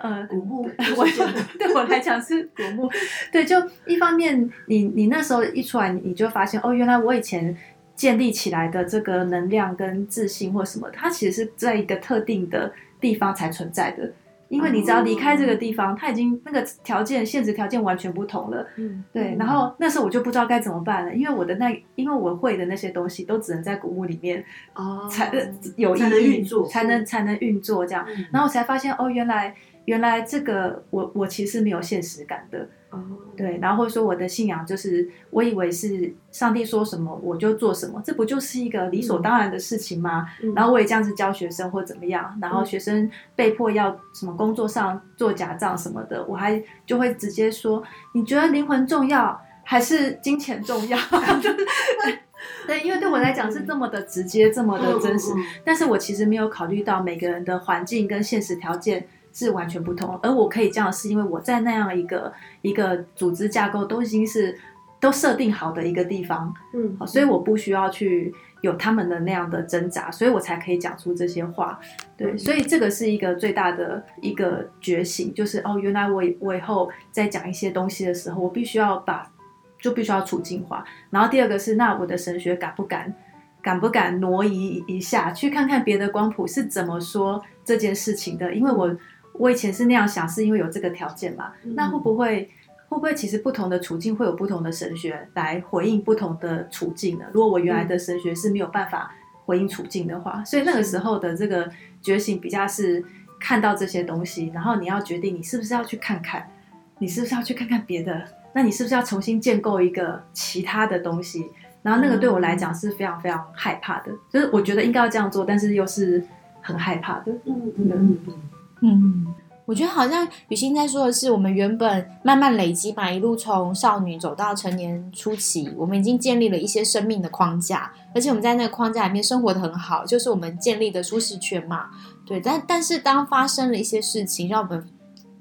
[SPEAKER 4] 呃，
[SPEAKER 2] 古墓
[SPEAKER 4] 我 对我来讲是古墓，对，就一方面你你那时候一出来，你你就发现哦，原来我以前建立起来的这个能量跟自信或什么，它其实是在一个特定的地方才存在的。因为你只要离开这个地方，它已经那个条件、现实条件完全不同了。
[SPEAKER 3] 嗯
[SPEAKER 4] 对，然后那时候我就不知道该怎么办了，因为我的那，因为我会的那些东西都只能在古墓里面
[SPEAKER 3] 哦
[SPEAKER 4] 才、呃有意义
[SPEAKER 2] 运作
[SPEAKER 4] 才能才能运作这样。
[SPEAKER 2] 嗯
[SPEAKER 4] 然后我才发现，哦，原来原来这个我我其实没有现实感的。
[SPEAKER 3] 哦
[SPEAKER 4] 对，然后或者说我的信仰就是，我以为是上帝说什么我就做什么，这不就是一个理所当然的事情吗？
[SPEAKER 3] 嗯
[SPEAKER 4] 然后我也这样子教学生或怎么样，然后学生被迫要什么工作上做假账什么的，我还就会直接说，你觉得灵魂重要还是金钱重要？对，因为对我来讲是这么的直接，这么的真实，但是我其实没有考虑到每个人的环境跟现实条件是完全不同。而我可以这样，是因为我在那样一个一个组织架构都已经是都设定好的一个地方，
[SPEAKER 3] 嗯，
[SPEAKER 4] 所以我不需要去有他们的那样的挣扎，所以我才可以讲出这些话。对，所以这个是一个最大的一个觉醒，就是哦，原来我我以后在讲一些东西的时候，我必须要把就必须要处境化。然后第二个是，那我的神学敢不敢敢不敢挪移一下，去看看别的光谱是怎么说这件事情的？因为我我以前是那样想，是因为有这个条件嘛。那会不会会不会其实不同的处境会有不同的神学来回应不同的处境呢？如果我原来的神学是没有办法回应处境的话，所以那个时候的这个觉醒比较是看到这些东西，然后你要决定你是不是要去看看，你是不是要去看看别的，那你是不是要重新建构一个其他的东西？然后那个对我来讲是非常非常害怕的，就是我觉得应该要这样做，但是又是很害怕的。
[SPEAKER 2] 嗯嗯嗯嗯，
[SPEAKER 1] 嗯，我觉得好像雨欣在说的是，我们原本慢慢累积嘛，一路从少女走到成年初期，我们已经建立了一些生命的框架，而且我们在那个框架里面生活的很好，就是我们建立的舒适圈嘛。对，但但是当发生了一些事情，让我们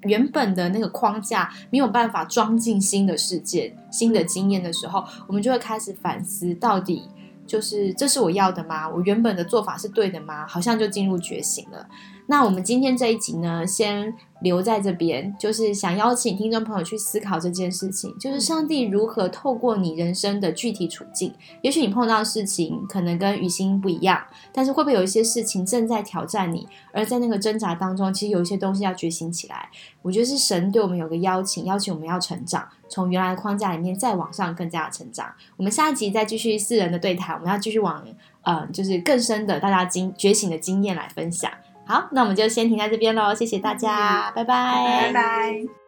[SPEAKER 1] 原本的那个框架没有办法装进新的世界、新的经验的时候，我们就会开始反思，到底就是这是我要的吗？我原本的做法是对的吗？好像就进入觉醒了。那我们今天这一集呢，先留在这边，就是想邀请听众朋友去思考这件事情，就是上帝如何透过你人生的具体处境，也许你碰到的事情可能跟雨欣不一样，但是会不会有一些事情正在挑战你？而在那个挣扎当中，其实有一些东西要觉醒起来。我觉得是神对我们有个邀请，邀请我们要成长，从原来的框架里面再往上更加的成长。我们下一集再继续四人的对谈，我们要继续往呃，就是更深的大家经觉醒的经验来分享。好，那我们就先停在这边喽，谢谢大家，拜拜，
[SPEAKER 4] 拜拜。